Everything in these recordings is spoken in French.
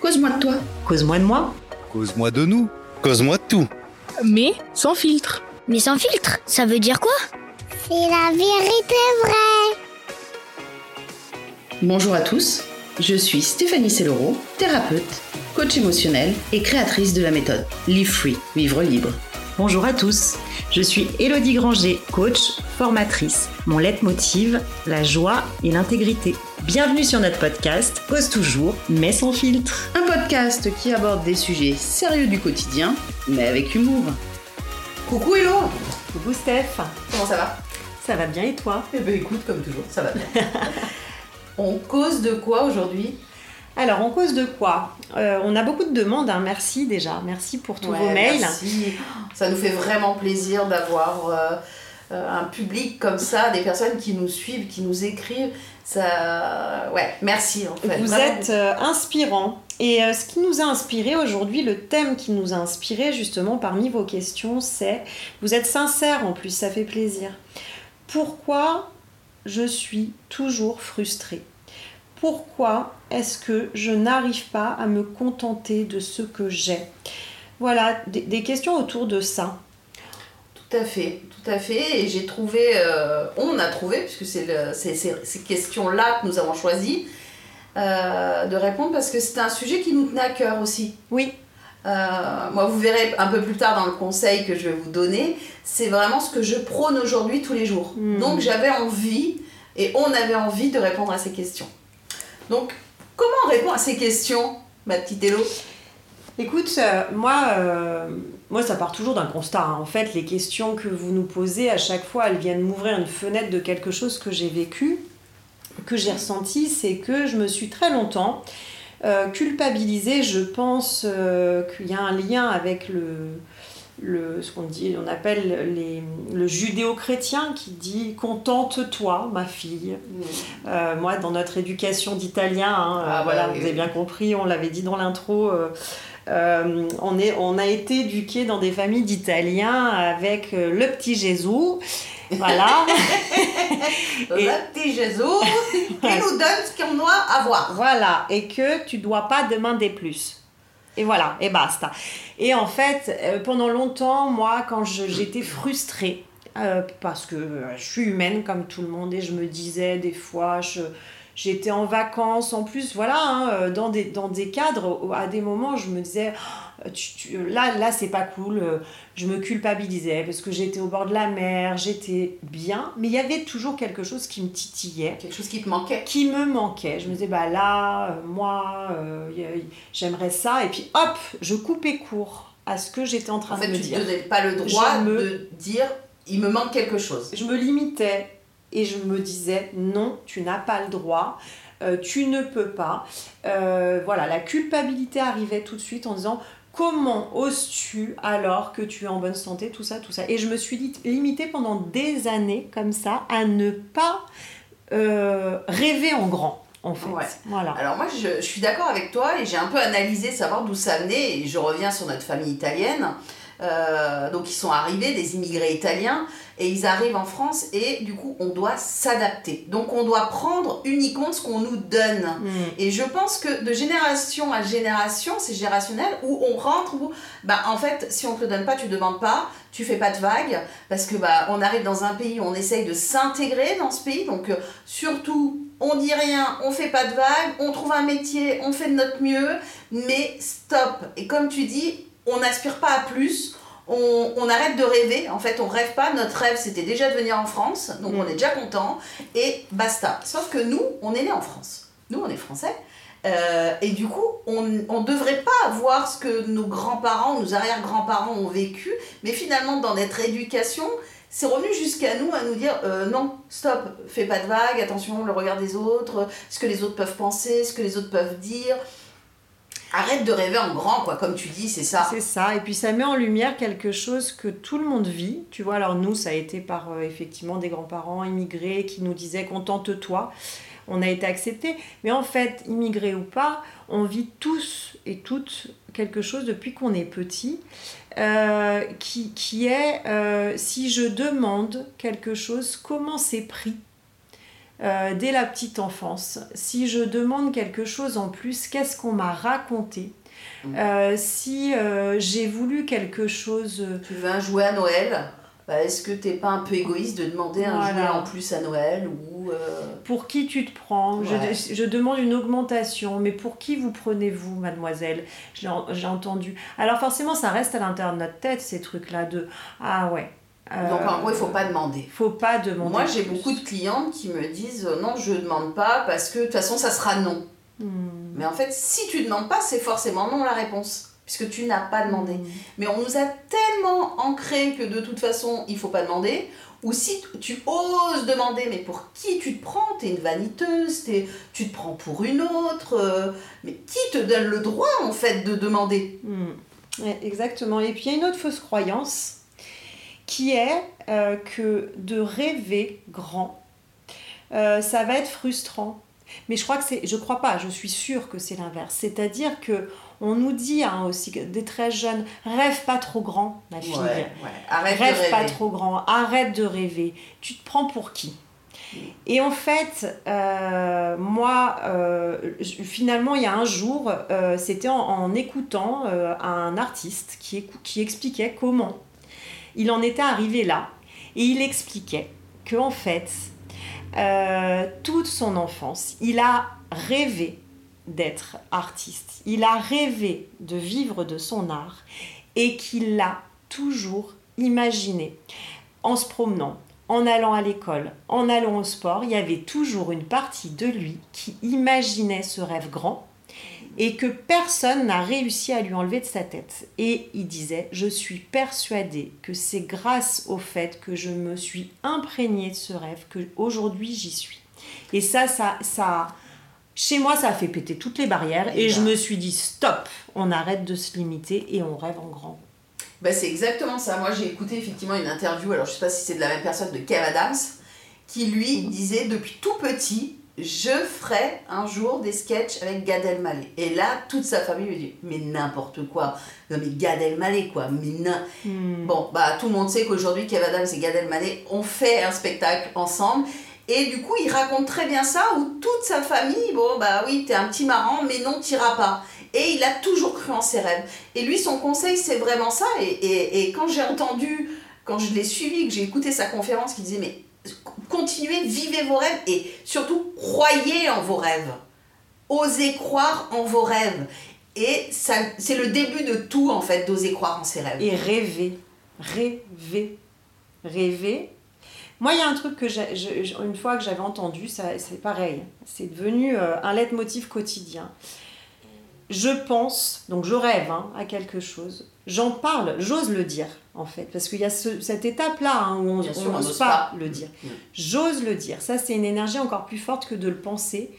Cause-moi de toi. Cause-moi de moi. Cause-moi de nous. Cause-moi de tout. Mais sans filtre. Mais sans filtre, ça veut dire quoi? C'est la vérité vraie. Bonjour à tous, je suis Stéphanie Sellero, thérapeute, coach émotionnel et créatrice de la méthode Live Free, vivre libre. Bonjour à tous, je suis Elodie Granger, coach, formatrice. Mon leitmotiv, la joie et l'intégrité. Bienvenue sur notre podcast Cause toujours, mais sans filtre. Un podcast qui aborde des sujets sérieux du quotidien, mais avec humour. Coucou Hello Coucou Steph, Comment ça va? Ça va bien et toi? Eh ben écoute, comme toujours, ça va bien. On cause de quoi aujourd'hui? Alors, on cause de quoi Euh, On a beaucoup de demandes, hein. merci déjà, merci pour tous Ouais, vos mails. merci. Ça nous fait vraiment plaisir d'avoir euh, euh, un public comme ça, des personnes qui nous suivent, qui nous écrivent. Ça, ouais, merci en fait. Vous Vraiment. êtes euh, inspirant. Et ce qui nous a inspiré aujourd'hui, le thème qui nous a inspiré justement parmi vos questions, c'est, vous êtes sincère en plus, ça fait plaisir. Pourquoi je suis toujours frustrée? Pourquoi est-ce que je n'arrive pas à me contenter de ce que j'ai? Voilà, des, des questions autour de ça. Tout à fait, tout à fait. Et j'ai trouvé, euh, on a trouvé, puisque c'est c'est c'est- ces questions-là que nous avons choisi euh, de répondre parce que c'était un sujet qui nous tenait à cœur aussi. Oui, Euh, moi, vous verrez un peu plus tard dans le conseil que je vais vous donner, c'est vraiment ce que je prône aujourd'hui tous les jours. Hmm. Donc j'avais envie, et on avait envie de répondre à ces questions. Donc, comment on répond à ces questions, ma petite Hello? Écoute, euh, moi, euh, moi, ça part toujours d'un constat. hein. En fait, les questions que vous nous posez, à chaque fois, elles viennent m'ouvrir une fenêtre de quelque chose que j'ai vécu, que j'ai ressenti. C'est que je me suis très longtemps euh, culpabilisée. Je pense qu'il y a un lien avec le, le ce qu'on dit, on appelle les, le judéo-chrétien qui dit contente-toi, ma fille. Euh, moi, dans notre éducation d'italien, hein, Ah, euh, voilà, bah oui, vous avez bien compris, on l'avait dit dans l'intro. euh, euh, on, est, on a été éduqués dans des familles d'Italiens avec le petit Jésus. Voilà. Et- Le petit Jésus qui nous donne ce qu'on doit avoir. voilà. Et que tu dois pas demander plus. Et voilà, et basta. Et en fait, euh, pendant longtemps, moi, quand j'étais frustrée, euh, parce que euh, je suis humaine comme tout le monde, et je me disais des fois, j'étais en vacances, en plus, voilà, hein, dans, des, dans des cadres, à des moments, je me disais, Oh, tu- tu- là, là, c'est pas cool, euh, je me culpabilisais parce que j'étais au bord de la mer, j'étais bien, mais il y avait toujours quelque chose qui me titillait Quelque chose qui te manquait. qui me manquait. Je me disais, bah là, euh, moi, euh, j'aimerais ça. Et puis hop, je coupais court à ce que j'étais en train En fait, de me tu ne dire. donnais pas le droit me- de dire il me manque quelque chose. Je me limitais et je me disais, non, tu n'as pas le droit. euh, tu ne peux pas. Euh, voilà, la culpabilité arrivait tout de suite en disant comment oses-tu alors que tu es en bonne santé, tout ça, tout ça. Et je me suis lit- limitée pendant des années comme ça à ne pas euh, rêver en grand, en fait. Ouais. Voilà. Alors moi, je, je suis d'accord avec toi et j'ai un peu analysé, savoir d'où ça venait. Et je reviens sur notre famille italienne. Euh, donc ils sont arrivés, des immigrés italiens, et ils arrivent en France et du coup on doit s'adapter. Donc on doit prendre uniquement ce qu'on nous donne. Mm. Et je pense que de génération à génération, c'est générationnel, où on rentre, où, bah, en fait, si on te le donne pas, tu demandes pas, tu fais pas de vagues, parce que bah, on arrive dans un pays où on essaye de s'intégrer dans ce pays, donc euh, surtout, on dit rien, on fait pas de vagues, on trouve un métier, on fait de notre mieux, mais stop. Et comme tu dis, on n'aspire pas à plus. On, on arrête de rêver, en fait on rêve pas, notre rêve c'était déjà de venir en France, donc Mm. on est déjà content, et basta. Sauf que nous, on est né en France. Nous, on est français. Euh, et du coup, on ne devrait pas voir ce que nos grands-parents, nos arrière-grands-parents ont vécu, mais finalement, dans notre éducation, c'est revenu jusqu'à nous à nous dire euh, non, stop, fais pas de vagues, attention, le regard des autres, ce que les autres peuvent penser, ce que les autres peuvent dire. Arrête de rêver en grand, quoi, comme tu dis, c'est ça. C'est ça, et puis ça met en lumière quelque chose que tout le monde vit. Tu vois, alors nous, ça a été par euh, effectivement des grands-parents immigrés qui nous disaient contente-toi. On a été acceptés. Mais en fait, immigrés ou pas, on vit tous et toutes quelque chose depuis qu'on est petit. euh, qui, qui est euh, si je demande quelque chose, comment c'est pris? Euh, dès la petite enfance. Si je demande quelque chose en plus, qu'est-ce qu'on m'a raconté Euh, Si euh, j'ai voulu quelque chose... Tu veux un jouet à Noël? Bah, Est-ce que t'es pas un peu égoïste de demander un Voilà. jouet en plus à Noël ou euh, Pour qui tu te prends? Je- Ouais. je, demande une augmentation, mais pour qui vous prenez-vous, mademoiselle? J'ai entendu. Alors forcément, ça reste à l'intérieur de notre tête, ces trucs-là de « Ah ouais. Euh, Donc en gros, il faut pas demander. faut pas demander. Moi, j'ai beaucoup de clientes qui me disent euh, non, je demande pas parce que de toute façon, ça sera non. Hmm. Mais en fait, si tu demandes pas, c'est forcément non la réponse, puisque tu n'as pas demandé. Hmm. Mais on nous a tellement ancré que de toute façon, il faut pas demander. Ou si tu oses demander, mais pour qui tu te prends? T'es une vaniteuse, t'es- tu te prends pour une autre. euh, mais qui te donne le droit, en fait, de demander? Hmm. Ouais, exactement. Et puis il y a une autre fausse croyance qui est euh, que de rêver grand, euh, ça va être frustrant. Mais je crois que c'est, je crois pas, je suis sûre que c'est l'inverse. C'est-à-dire que on nous dit hein, aussi des très jeunes, rêve pas trop grand, ma fille. Arrête Rêve de rêver. pas trop grand, arrête de rêver. Tu te prends pour qui? Et en fait, euh, moi, euh, finalement, il y a un jour, euh, c'était en, en écoutant un artiste qui expliquait comment il en était arrivé là. Et il expliquait que en fait, euh, toute son enfance, il a rêvé d'être artiste. Il a rêvé de vivre de son art et qu'il l'a toujours imaginé. En se promenant, en allant à l'école, en allant au sport, il y avait toujours une partie de lui qui imaginait ce rêve grand et que personne n'a réussi à lui enlever de sa tête. Et il disait, je suis persuadé que c'est grâce au fait que je me suis imprégné de ce rêve que aujourd'hui j'y suis. Et ça, ça, ça, chez moi, ça a fait péter toutes les barrières et je me suis dit, stop, on arrête de se limiter et on rêve en grand. Bah, c'est exactement ça. Moi, j'ai écouté effectivement une interview, alors je sais pas si c'est de la même personne, de Kev Adams, qui lui disait depuis tout petit, je ferai un jour des sketchs avec Gad Elmaleh. Et là, toute sa famille lui dit, mais n'importe quoi. Non mais Gad Elmaleh quoi, mais n'im- Bon, bah tout le monde sait qu'aujourd'hui, Kev Adams et Gad Elmaleh ont fait un spectacle ensemble. Et du coup, il raconte très bien ça, où toute sa famille, bon, bah oui, t'es un petit marrant, mais non, t'iras pas. Et il a toujours cru en ses rêves. Et lui, son conseil, c'est vraiment ça. Et, et, et quand j'ai entendu, quand je l'ai suivi, que j'ai écouté sa conférence, qui disait, mais continuez, vivez vos rêves, et surtout, croyez en vos rêves. Osez croire en vos rêves. Et ça, c'est le début de tout, en fait, d'oser croire en ses rêves. Et rêver, rêver, rêver. Moi, il y a un truc que j'ai, je- une fois que j'avais entendu, ça, c'est pareil. C'est devenu euh, un leitmotiv quotidien. Je pense, donc je rêve hein, à quelque chose. J'en parle, j'ose le dire en fait, parce qu'il y a ce- cette étape-là hein, où on n'ose pas, pas. le dire. Mm. J'ose le dire. Ça, c'est une énergie encore plus forte que de le penser.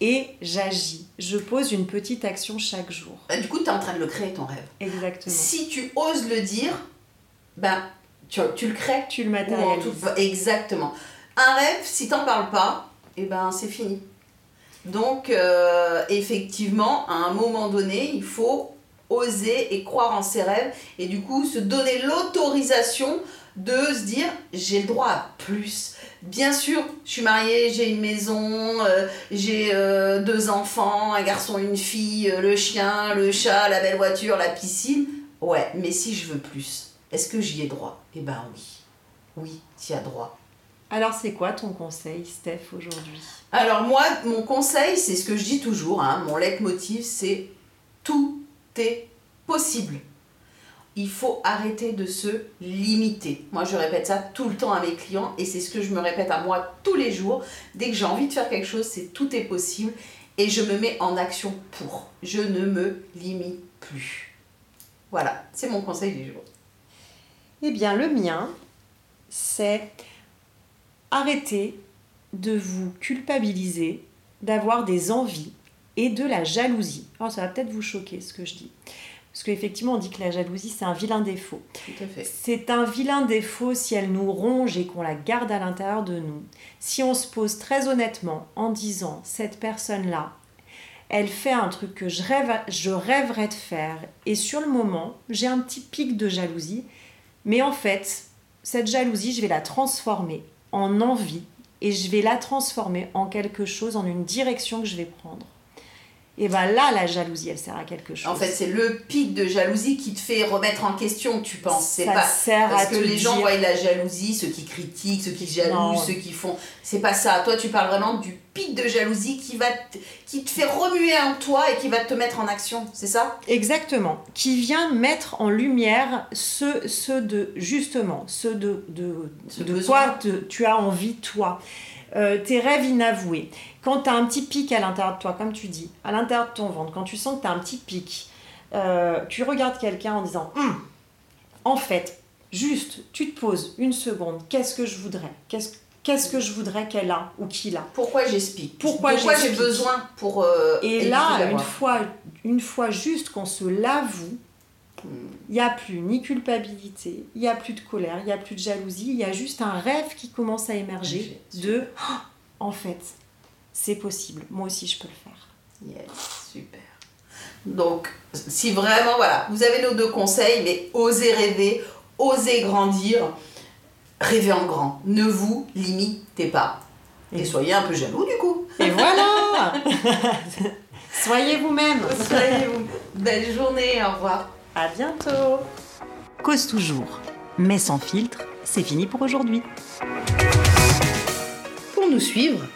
Et j'agis. Je pose une petite action chaque jour. Bah, du coup, tu es en train de le créer, ton rêve. Exactement. Si tu oses le dire, ben, tu, tu le crées. Tu le matérialises. tout- Exactement. Un rêve, si t'en parles pas, et ben c'est fini. Donc, euh, effectivement, à un moment donné, il faut oser et croire en ses rêves et du coup se donner l'autorisation de se dire j'ai le droit à plus. Bien sûr, je suis mariée, j'ai une maison, euh, j'ai euh, deux enfants, un garçon, une fille, le chien, le chat, la belle voiture, la piscine. Ouais, mais si je veux plus, est-ce que j'y ai droit? Eh ben oui. Oui, tu as droit. Alors, c'est quoi ton conseil, Steph, aujourd'hui? Alors moi, mon conseil, c'est ce que je dis toujours, hein, mon leitmotiv, c'est tout est possible. Il faut arrêter de se limiter. Moi, je répète ça tout le temps à mes clients et c'est ce que je me répète à moi tous les jours. Dès que j'ai envie de faire quelque chose, c'est tout est possible et je me mets en action pour. Je ne me limite plus. Voilà, c'est mon conseil du jour. Eh bien, le mien, c'est arrêter de vous culpabiliser d'avoir des envies et de la jalousie. Alors, ça va peut-être vous choquer ce que je dis. Parce qu'effectivement, on dit que la jalousie, c'est un vilain défaut. Tout à fait. C'est un vilain défaut si elle nous ronge et qu'on la garde à l'intérieur de nous. Si on se pose très honnêtement en disant cette personne-là, elle fait un truc que je, rêve, je rêverais de faire et sur le moment, j'ai un petit pic de jalousie, mais en fait, cette jalousie, je vais la transformer en envie et je vais la transformer en quelque chose, en une direction que je vais prendre. Et ben là, la jalousie, elle sert à quelque chose. En fait, c'est le pic de jalousie qui te fait remettre en question, tu penses. C'est ça pas sert parce à que les gens voient la jalousie, ceux qui critiquent, ceux qui Non. jalousent, ceux qui font. C'est pas ça. Toi, tu parles vraiment du pic de jalousie qui va te... qui te fait remuer en toi et qui va te mettre en action. C'est ça? Exactement, qui vient mettre en lumière ceux, ceux de, justement, ceux de, de, Ce de quoi te- tu as envie, toi. Euh, tes rêves inavoués. Quand tu as un petit pic à l'intérieur de toi, comme tu dis, à l'intérieur de ton ventre, quand tu sens que tu as un petit pic, euh, tu regardes quelqu'un en disant Hum, En fait, juste, tu te poses une seconde, qu'est-ce que je voudrais? Qu'est-ce qu'est-ce que je voudrais qu'elle a ou qu'il a? Pourquoi j'explique? Pourquoi j'ai besoin pour. euh, et là, une fois, une fois juste qu'on se l'avoue, il n'y a plus ni culpabilité, il n'y a plus de colère, il n'y a plus de jalousie, il y a juste un rêve qui commence à émerger de Ah, en fait, c'est possible, moi aussi je peux le faire. Yes, super. Donc, si vraiment, voilà, vous avez nos deux conseils, mais osez rêver, osez grandir, rêvez en grand. Ne vous limitez pas. Et Et- soyez un peu jaloux du coup. Et voilà Soyez vous-même Soyez vous. Belle journée, au revoir. À bientôt Cause toujours, mais sans filtre, c'est fini pour aujourd'hui. Pour nous suivre,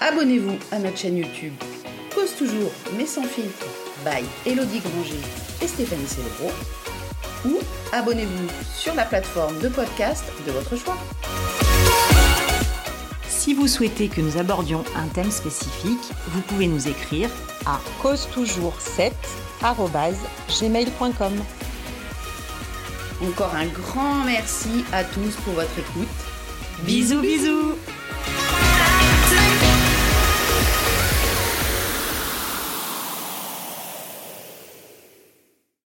abonnez-vous à notre chaîne YouTube Cause toujours, mais sans filtre, by Elodie Granger et Stéphanie Célébro, ou abonnez-vous sur la plateforme de podcast de votre choix. Si vous souhaitez que nous abordions un thème spécifique, vous pouvez nous écrire à cause toujours 7 gmail.com. Encore un grand merci à tous pour votre écoute. Bisous bisous